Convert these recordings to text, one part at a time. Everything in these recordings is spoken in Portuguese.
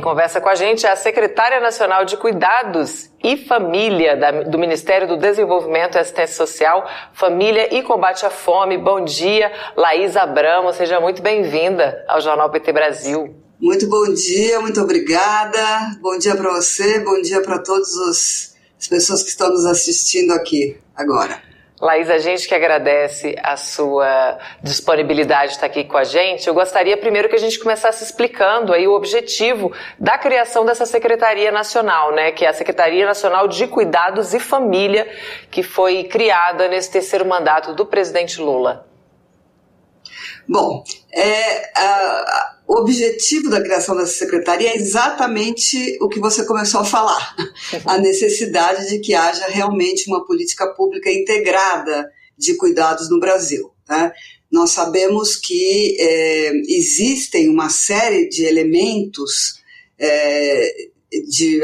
Quem conversa com a gente é a secretária nacional de Cuidados e Família da, do Ministério do Desenvolvimento e Assistência Social, Família e Combate à Fome. Bom dia, Laís Abramo. Seja muito bem-vinda ao Jornal PT Brasil. Muito bom dia, muito obrigada. Bom dia para você, bom dia para todas as pessoas que estão nos assistindo aqui agora. Laís, a gente que agradece a sua disponibilidade de estar aqui com a gente. Eu gostaria primeiro que a gente começasse explicando aí o objetivo da criação dessa Secretaria Nacional, né, que é a Secretaria Nacional de Cuidados e Família, que foi criada nesse terceiro mandato do presidente Lula. Bom, é, a, o objetivo da criação dessa secretaria é exatamente o que você começou a falar: a necessidade de que haja realmente uma política pública integrada de cuidados no Brasil. Tá? Nós sabemos que é, existem uma série de elementos é, de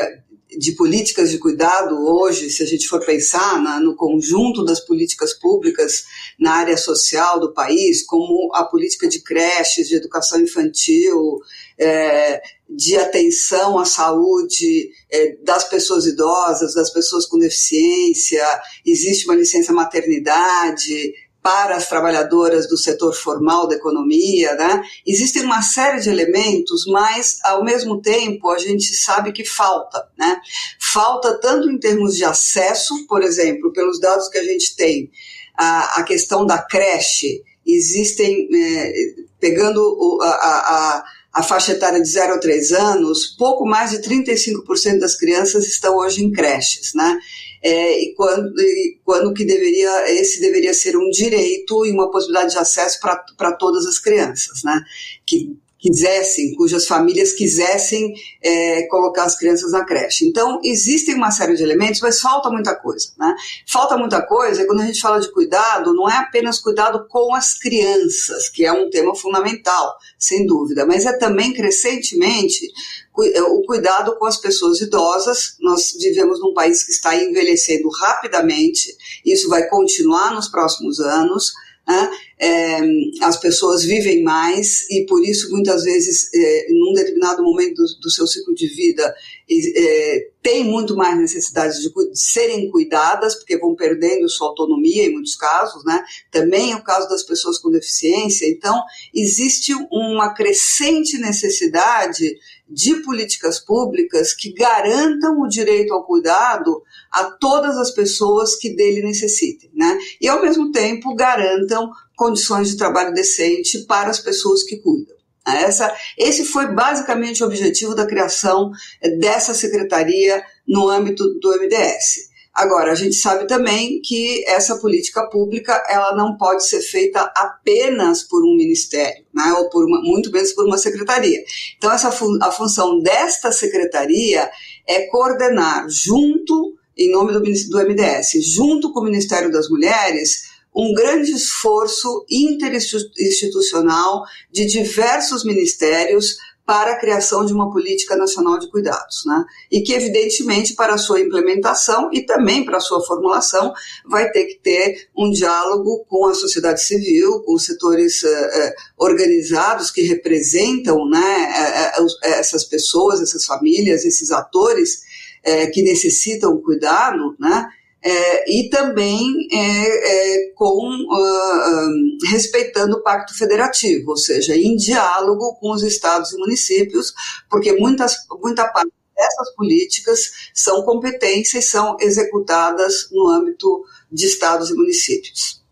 de políticas de cuidado hoje, se a gente for pensar na, no conjunto das políticas públicas na área social do país, como a política de creches, de educação infantil, é, de atenção à saúde é, das pessoas idosas, das pessoas com deficiência, existe uma licença maternidade, para as trabalhadoras do setor formal da economia, né? Existem uma série de elementos, mas ao mesmo tempo a gente sabe que falta, né? Falta tanto em termos de acesso, por exemplo, pelos dados que a gente tem, a, a questão da creche, existem, é, pegando o, a, a a faixa etária de 0 a 3 anos, pouco mais de 35% das crianças estão hoje em creches, né? É, e, quando, e quando que deveria, esse deveria ser um direito e uma possibilidade de acesso para todas as crianças, né? Que quisessem, cujas famílias quisessem é, colocar as crianças na creche. Então, existem uma série de elementos, mas falta muita coisa. Né? Falta muita coisa, e quando a gente fala de cuidado, não é apenas cuidado com as crianças, que é um tema fundamental, sem dúvida, mas é também crescentemente é, o cuidado com as pessoas idosas. Nós vivemos num país que está envelhecendo rapidamente, isso vai continuar nos próximos anos. Né? É, as pessoas vivem mais e por isso muitas vezes é, num determinado momento do, do seu ciclo de vida é, tem muito mais necessidade de, de, serem cuidadas porque vão perdendo sua autonomia em muitos casos, né? Também é o caso das pessoas com deficiência. Então existe uma crescente necessidade de políticas públicas que garantam o direito ao cuidado a todas as pessoas que dele necessitem, né? E ao mesmo tempo garantam condições de trabalho decente para as pessoas que cuidam. Essa, esse foi basicamente o objetivo da criação dessa secretaria no âmbito do MDS. Agora, a gente sabe também que essa política pública ela não pode ser feita apenas por um ministério, né, ou por uma, muito menos por uma secretaria. Então, essa a função desta secretaria é coordenar junto, em nome do, do MDS, junto com o Ministério das Mulheres, um grande esforço interinstitucional de diversos ministérios para a criação de uma política nacional de cuidados, né? E que, evidentemente, para a sua implementação e também para a sua formulação, vai ter que ter um diálogo com a sociedade civil, com os setores uh, uh, organizados que representam né, uh, essas pessoas, essas famílias, esses atores que necessitam cuidado, né? É, e também é, é, com uh, respeitando o Pacto Federativo, ou seja, em diálogo com os estados e municípios, porque muitas, muita parte dessas políticas são competências e são executadas no âmbito de estados e municípios.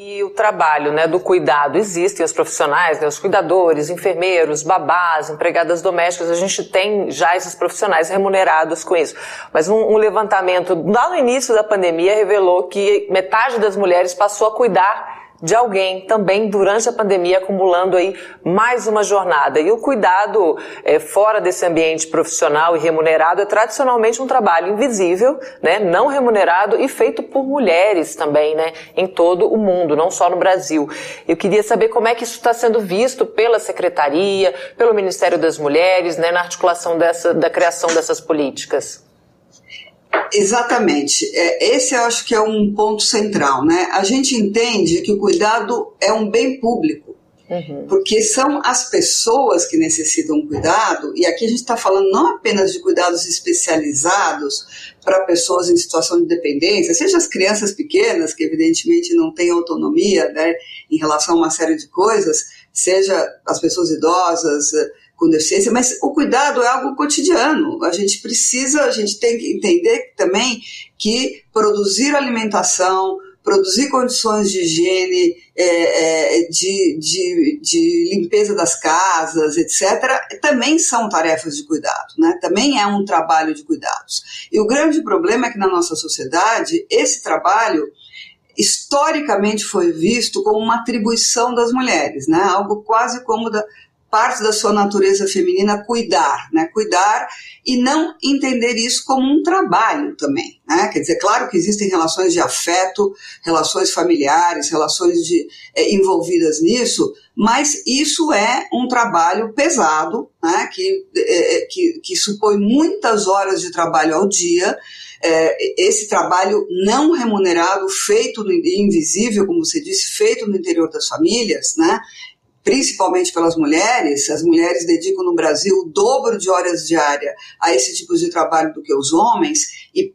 E o trabalho né, do cuidado, existem os profissionais, né, os cuidadores, enfermeiros, babás, empregadas domésticas, a gente tem já esses profissionais remunerados com isso. Mas um, um levantamento lá no início da pandemia revelou que metade das mulheres passou a cuidar de alguém também durante a pandemia, acumulando aí mais uma jornada. E o cuidado é, fora desse ambiente profissional e remunerado é tradicionalmente um trabalho invisível, né, não remunerado e feito por mulheres também, né, em todo o mundo, não só no Brasil. Eu queria saber como é que isso está sendo visto pela Secretaria, pelo Ministério das Mulheres, né, na articulação dessa, da criação dessas políticas. Exatamente. É, esse eu acho que é um ponto central. Né? A gente entende que o cuidado é um bem público Uhum. Porque são as pessoas que necessitam cuidado, e aqui a gente está falando não apenas de cuidados especializados para pessoas em situação de dependência, seja as crianças pequenas, que evidentemente não têm autonomia né, em relação a uma série de coisas, seja as pessoas idosas com deficiência, mas o cuidado é algo cotidiano. A gente precisa, a gente tem que entender também que produzir alimentação, produzir condições de higiene, é, é, de, de, de, limpeza das casas, etc., também são tarefas de cuidado, né? também é um trabalho de cuidados. E o grande problema é que na nossa sociedade, esse trabalho historicamente foi visto como uma atribuição das mulheres, né? algo quase como da, parte da sua natureza feminina cuidar, né? Cuidar e não entender isso como um trabalho também, né? Quer dizer, claro que existem relações de afeto, relações familiares, relações de, é, envolvidas nisso, mas isso é um trabalho pesado, né? Que, é, que, que supõe muitas horas de trabalho ao dia, é, esse trabalho não remunerado, feito no invisível, como você disse, feito no interior das famílias, né? Principalmente pelas mulheres, as mulheres dedicam no Brasil o dobro de horas diárias a esse tipo de trabalho do que os homens, e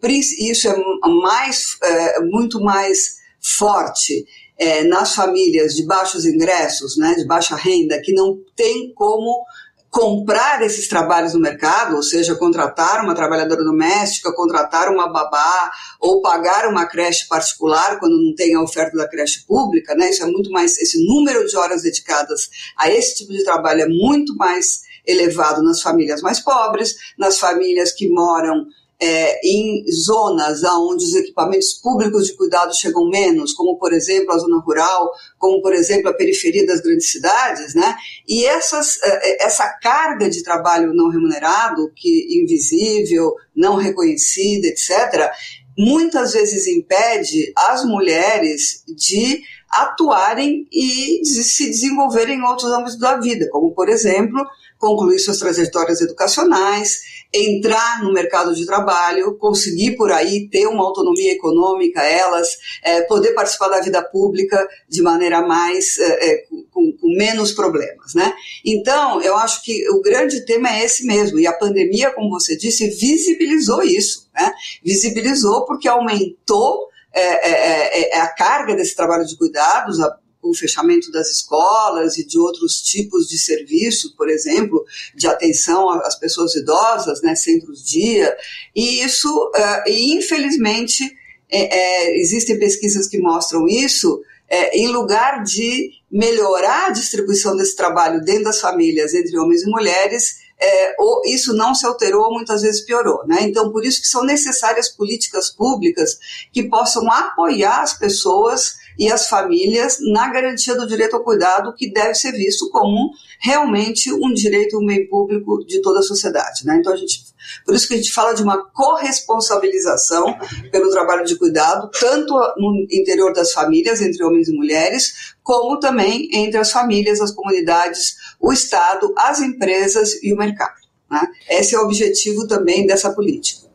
isso é mais, é, muito mais forte é, nas famílias de baixos ingressos, né, de baixa renda, que não tem como comprar esses trabalhos no mercado, ou seja, contratar uma trabalhadora doméstica, contratar uma babá ou pagar uma creche particular quando não tem a oferta da creche pública, né? Isso é muito mais esse número de horas dedicadas a esse tipo de trabalho é muito mais elevado nas famílias mais pobres, nas famílias que moram é, em zonas onde os equipamentos públicos de cuidado chegam menos, como por exemplo a zona rural, como por exemplo a periferia das grandes cidades, né? E essas, é, é, essa carga de trabalho não remunerado, que invisível, não reconhecida, etc., muitas vezes impede as mulheres de atuarem e de se desenvolverem em outros âmbitos da vida, como por exemplo concluir suas trajetórias educacionais, entrar no mercado de trabalho, conseguir por aí ter uma autonomia econômica, elas, é, poder participar da vida pública de maneira mais, é, é, com, com, menos problemas, né? Então, eu acho que o grande tema é esse mesmo, e a pandemia, como você disse, visibilizou isso, né? Visibilizou porque aumentou é, é, é, a carga desse trabalho de cuidados, a, com o fechamento das escolas e de outros tipos de serviço, por exemplo, de atenção às pessoas idosas, né, centros-dia, e isso, uh, e infelizmente, é, é, existem pesquisas que mostram isso, é, em lugar de melhorar a distribuição desse trabalho dentro das famílias, entre homens e mulheres, é, ou isso não se alterou, muitas vezes piorou. Né? Então, por isso que são necessárias políticas públicas que possam apoiar as pessoas e as famílias na garantia do direito ao cuidado, que deve ser visto como realmente um direito, um bem público de toda a sociedade. Né? Então, a gente, por isso que a gente fala de uma corresponsabilização pelo trabalho de cuidado, tanto no interior das famílias, entre homens e mulheres, como também entre as famílias, as comunidades, o Estado, as empresas e o mercado. Né? Esse é o objetivo também dessa política.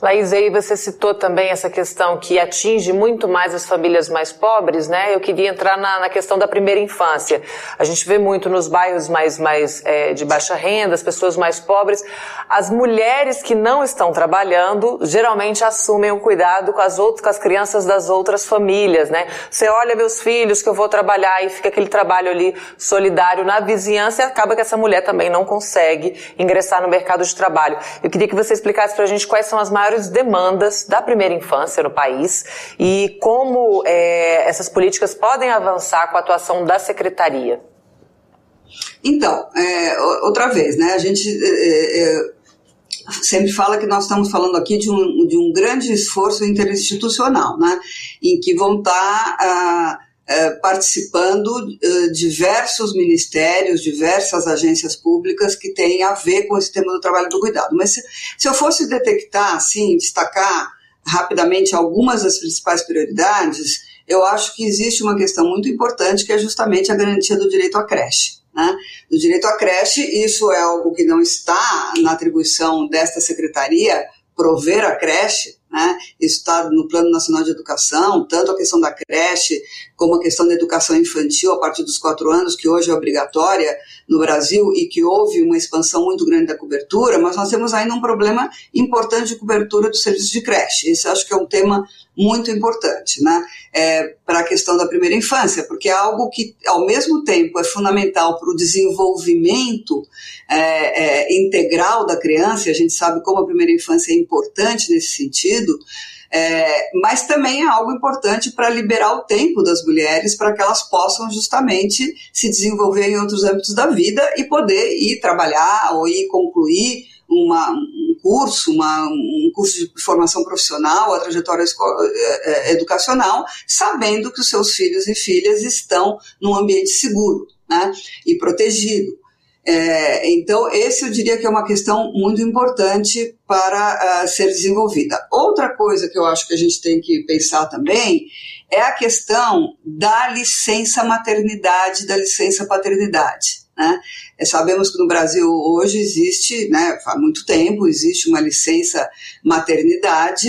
Laís, aí você citou também essa questão que atinge muito mais as famílias mais pobres, né? Eu queria entrar na, na questão da primeira infância. A gente vê muito nos bairros mais, mais é, de baixa renda, as pessoas mais pobres, as mulheres que não estão trabalhando geralmente assumem o cuidado com as outras, com as crianças das outras famílias, né? Você olha meus filhos que eu vou trabalhar e fica aquele trabalho ali solidário na vizinhança e acaba que essa mulher também não consegue ingressar no mercado de trabalho. Eu queria que você explicasse para a gente quais são as maiores maiores demandas da primeira infância no país e como é, essas políticas podem avançar com a atuação da secretaria. Então, é, outra vez, né? A gente é, é, é, sempre fala que nós estamos falando aqui de um, de um grande esforço interinstitucional, né? Em que vão estar ah, participando uh, diversos ministérios, diversas agências públicas que têm a ver com esse tema do trabalho do cuidado. Mas se, se eu fosse detectar, assim, destacar rapidamente algumas das principais prioridades, eu acho que existe uma questão muito importante que é justamente a garantia do direito à creche. Né? Do direito à creche, isso é algo que não está na atribuição desta secretaria prover a creche, Né? Isso está no Plano Nacional de Educação, tanto a questão da creche como a questão da educação infantil a partir dos quatro anos, que hoje é obrigatória no Brasil e que houve uma expansão muito grande da cobertura, mas nós temos ainda um problema importante de cobertura do serviço de creche. Esse acho que é um tema muito importante né? É, para a questão da primeira infância, porque é algo que, ao mesmo tempo, é fundamental para o desenvolvimento é, é, integral da criança, e a gente sabe como a primeira infância é importante nesse sentido, é, mas também é algo importante para liberar o tempo das mulheres para que elas possam justamente se desenvolver em outros âmbitos da vida e poder ir trabalhar ou ir concluir uma, um curso, uma, um curso de formação profissional, a trajetória é, é, educacional, sabendo que os seus filhos e filhas estão num ambiente seguro né, e protegido. É, então, esse eu diria que é uma questão muito importante para uh, ser desenvolvida. Outra coisa que eu acho que a gente tem que pensar também é a questão da licença maternidade, da licença paternidade. Né? É, sabemos que no Brasil hoje existe, né, há muito tempo, existe uma licença maternidade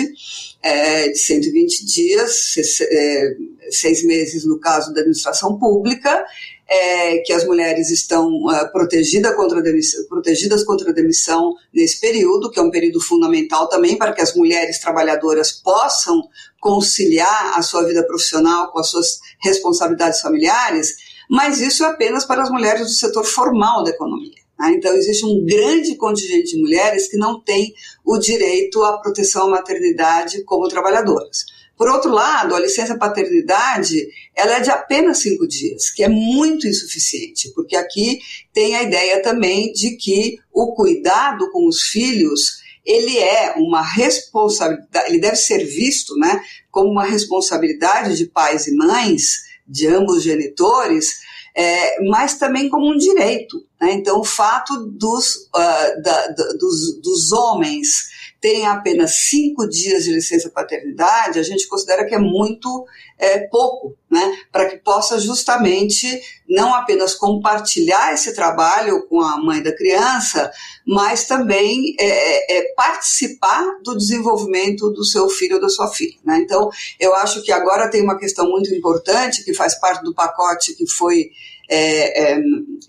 é, de 120 dias, seis, é, seis meses no caso da administração pública, é, que as mulheres estão uh, protegida contra demissão, protegidas contra a demissão nesse período, que é um período fundamental também para que as mulheres trabalhadoras possam conciliar a sua vida profissional com as suas responsabilidades familiares, mas isso é apenas para as mulheres do setor formal da economia. Né? Então, existe um grande contingente de mulheres que não tem o direito à proteção à maternidade como trabalhadoras. Por outro lado, a licença paternidade ela é de apenas cinco dias, que é muito insuficiente, porque aqui tem a ideia também de que o cuidado com os filhos ele é uma responsabilidade, ele deve ser visto, né, como uma responsabilidade de pais e mães, de ambos genitores, é, mas também como um direito. Né? Então, o fato dos, uh, da, da, dos, dos homens terem apenas cinco dias de licença paternidade, a gente considera que é muito é, pouco, né? Para que possa justamente não apenas compartilhar esse trabalho com a mãe da criança, mas também é, é, participar do desenvolvimento do seu filho ou da sua filha. Né? Então, eu acho que agora tem uma questão muito importante que faz parte do pacote que foi é, é,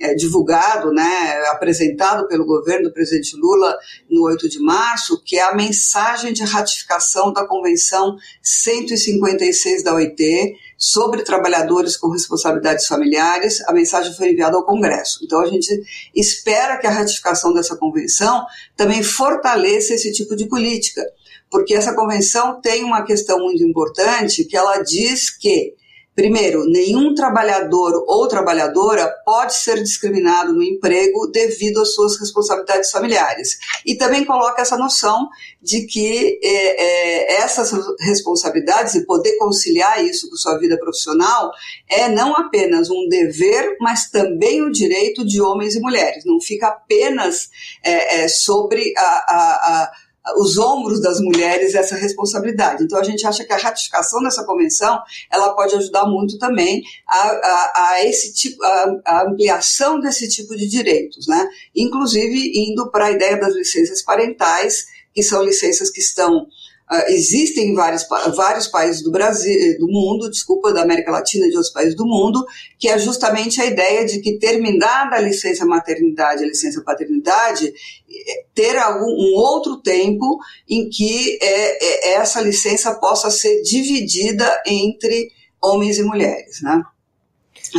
é, divulgado, né, apresentado pelo governo do presidente Lula no 8 de março, que é a mensagem de ratificação da Convenção 156 da OIT sobre trabalhadores com responsabilidades familiares. A mensagem foi enviada ao Congresso. Então, a gente espera que a ratificação dessa convenção também fortaleça esse tipo de política, porque essa convenção tem uma questão muito importante que ela diz que Primeiro, nenhum trabalhador ou trabalhadora pode ser discriminado no emprego devido às suas responsabilidades familiares. E também coloca essa noção de que é, é, essas responsabilidades e poder conciliar isso com sua vida profissional é não apenas um dever, mas também o direito de homens e mulheres. Não fica apenas é, é sobre a, a, a os ombros das mulheres essa responsabilidade. Então a gente acha que a ratificação dessa convenção ela pode ajudar muito também a, a, a esse tipo a, a, ampliação desse tipo de direitos, né? Inclusive indo para a ideia das licenças parentais, que são licenças que estão Uh, existem em vários, vários países do Brasil, do mundo, desculpa, da América Latina e de outros países do mundo, que é justamente a ideia de que terminada a licença maternidade, a licença paternidade, eh, ter algum, um outro tempo em que é, é, essa licença possa ser dividida entre homens e mulheres, né?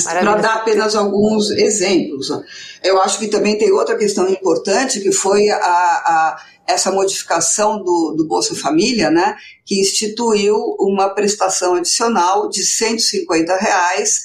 Para dar apenas alguns exemplos. Eu acho que também tem outra questão importante, que foi a, a essa modificação do, do Bolsa Família, né, que instituiu uma prestação adicional de 150 reais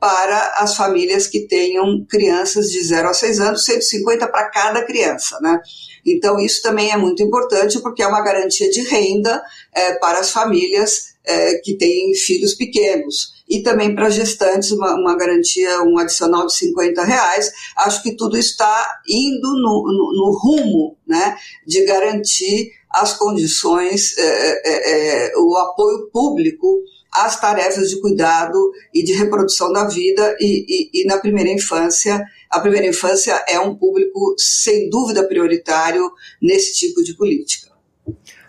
para as famílias que tenham crianças de 0 a 6 anos, 150 para cada criança, né? Então, isso também é muito importante porque é uma garantia de renda é, para as famílias é, que têm filhos pequenos e também para gestantes uma, uma, garantia, um adicional de 50 reais. Acho que tudo está indo no, no, no rumo né, de garantir as condições, é, é, é, o apoio público às tarefas de cuidado e de reprodução da vida e, e, e na primeira infância. A primeira infância é um público sem dúvida prioritário nesse tipo de política.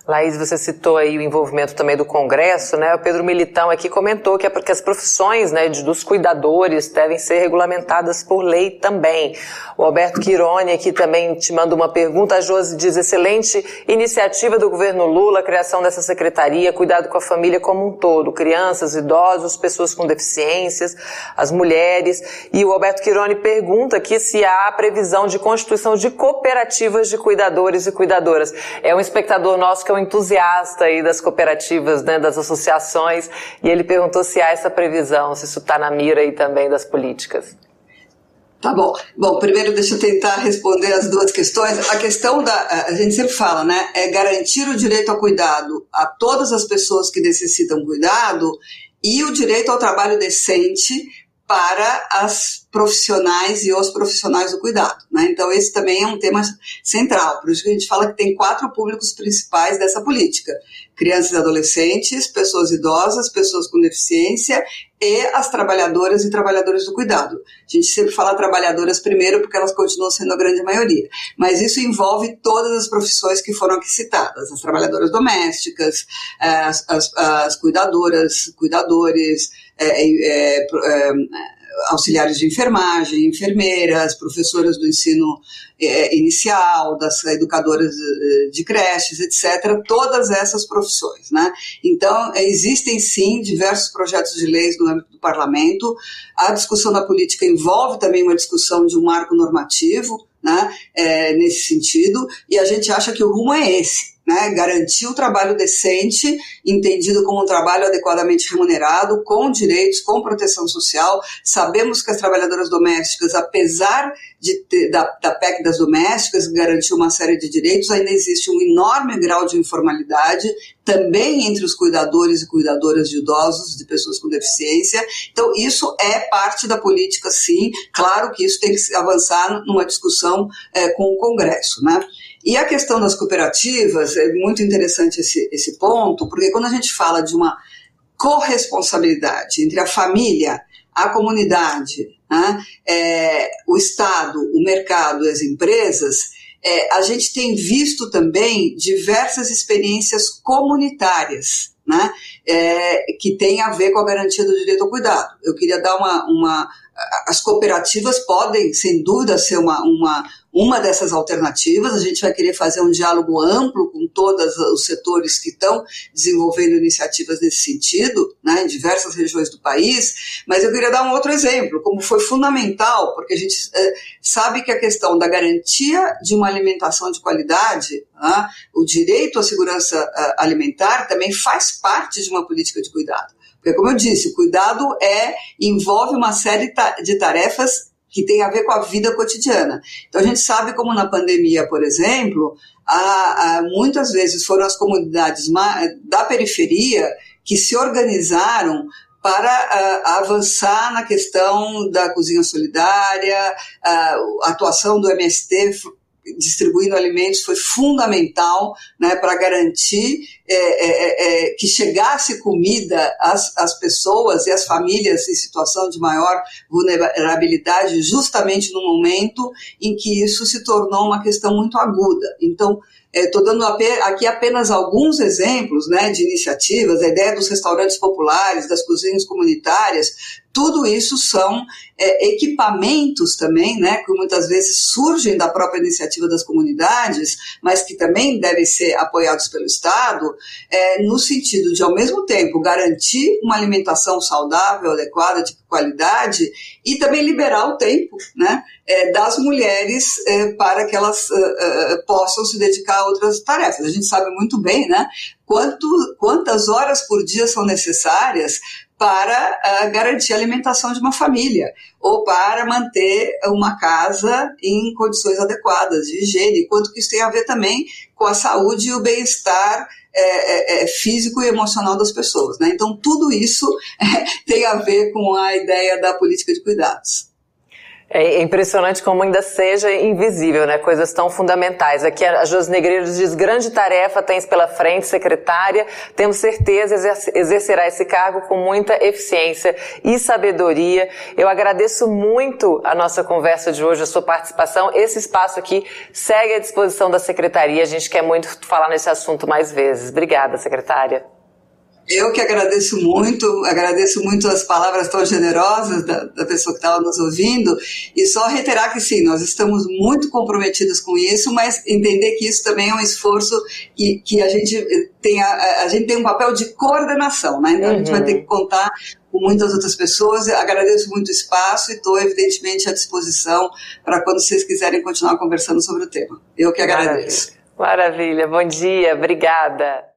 Laís, você citou aí o envolvimento também do Congresso, né? O Pedro Militão aqui comentou que é porque as profissões né, dos cuidadores devem ser regulamentadas por lei também. O Alberto Quirone aqui também te manda uma pergunta. A Josi diz, excelente iniciativa do governo Lula, a criação dessa secretaria, cuidado com a família como um todo, crianças, idosos, pessoas com deficiências, as mulheres. E o Alberto Quirone pergunta aqui se há previsão de constituição de cooperativas de cuidadores e cuidadoras. É um espectador nosso que entusiasta aí das cooperativas, né, das associações, e ele perguntou se há essa previsão, se isso está na mira aí também das políticas. Tá bom. Bom, primeiro deixa eu tentar responder as duas questões. A questão da. A gente sempre fala, né? É garantir o direito ao cuidado a todas as pessoas que necessitam cuidado e o direito ao trabalho decente para as profissionais e os profissionais do cuidado. Né? Então, esse também é um tema central. Por isso que a gente fala que tem quatro públicos principais dessa política: crianças e adolescentes, pessoas idosas, pessoas com deficiência e as trabalhadoras e trabalhadores do cuidado. A gente sempre fala trabalhadoras primeiro porque elas continuam sendo a grande maioria, mas isso envolve todas as profissões que foram aqui citadas: as trabalhadoras domésticas, eh, as, as, as cuidadoras, cuidadores, é, é, é, auxiliares de enfermagem, enfermeiras, professoras do ensino é, inicial, das educadoras é, de creches, etc., todas essas profissões. Né? Então, existem sim diversos projetos de leis no âmbito do parlamento. A discussão da política envolve também uma discussão de um marco normativo né, é, nesse sentido, e a gente acha que o rumo é esse né, garantir o trabalho decente, entendido como um trabalho adequadamente remunerado, com direitos, com proteção social. Sabemos que as trabalhadoras domésticas, apesar de ter, da, da PEC das domésticas, garantir uma série de direitos, ainda existe um enorme grau de informalidade, também entre os cuidadores e cuidadoras de idosos, de pessoas com deficiência. Então, isso é parte da política, sim. Claro que isso tem que avançar numa discussão é, com o Congresso, né? E a questão das cooperativas, é muito interessante esse, esse ponto, porque quando a gente fala de uma corresponsabilidade entre a família, a comunidade, né, é, o Estado, o mercado as empresas, é, a gente tem visto também diversas experiências comunitárias. Né, é, que tem a ver com a garantia do direito ao cuidado. Eu queria dar uma, uma as cooperativas podem, sem dúvida, ser uma, uma, uma dessas alternativas. A gente vai querer fazer um diálogo amplo com todos os setores que estão desenvolvendo iniciativas nesse sentido, né, em diversas regiões do país. Mas eu queria dar um outro exemplo, como foi fundamental, porque a gente é, sabe que a questão da garantia de uma alimentação de qualidade, né, o direito à segurança uh, alimentar, também faz parte de uma política de cuidado. Porque, como eu disse, o cuidado é envolve uma série de tarefas que tem a ver com a vida cotidiana. Então, a gente sabe como na pandemia, por exemplo, muitas vezes foram as comunidades da periferia que se organizaram para uh, avançar na questão da cozinha solidária, uh, a atuação do MST distribuindo alimentos foi fundamental né, para garantir é, é, é, é, que chegasse comida às, às pessoas e às famílias em situação de maior vulnerabilidade, justamente no momento em que isso se tornou uma questão muito aguda. Então, Estou é, dando aqui apenas alguns exemplos né, de iniciativas, a ideia dos restaurantes populares, das cozinhas comunitárias, tudo isso são é, equipamentos também, né, que muitas vezes surgem da própria iniciativa das comunidades, mas que também devem ser apoiados pelo Estado, é, no sentido de, ao mesmo tempo, garantir uma alimentação saudável, adequada, de qualidade, e também liberar o tempo né, é, das mulheres é, para que elas é, é, possam se dedicar a outras tarefas. A gente sabe muito bem, né? Quanto, quantas horas por dia são necessárias para uh, garantir a alimentação de uma família ou para manter uma casa em condições adequadas de higiene, quanto que isso tem a ver também com a saúde e o bem-estar é, é, é físico e emocional das pessoas. Né? Então, tudo isso tem a ver com a ideia da política de cuidados. É impressionante como ainda seja invisível, né? Coisas tão fundamentais. Aqui a Jos Negreiros diz, grande tarefa tens pela frente, secretária. Temos certeza exercerá esse cargo com muita eficiência e sabedoria. Eu agradeço muito a nossa conversa de hoje, a sua participação. Esse espaço aqui segue à disposição da secretaria. A gente quer muito falar nesse assunto mais vezes. Obrigada, secretária. Eu que agradeço muito, agradeço muito as palavras tão generosas da, da pessoa que estava nos ouvindo, e só reiterar que sim, nós estamos muito comprometidos com isso, mas entender que isso também é um esforço que, que a gente tem a, a gente tem um papel de coordenação, né? Então uhum. a gente vai ter que uhum. contar com muitas outras pessoas. Agradeço muito o espaço e estou, evidentemente, à disposição para quando vocês quiserem continuar conversando sobre o tema. Eu que agradeço. Maravilha. Maravilha. Bom dia, obrigada.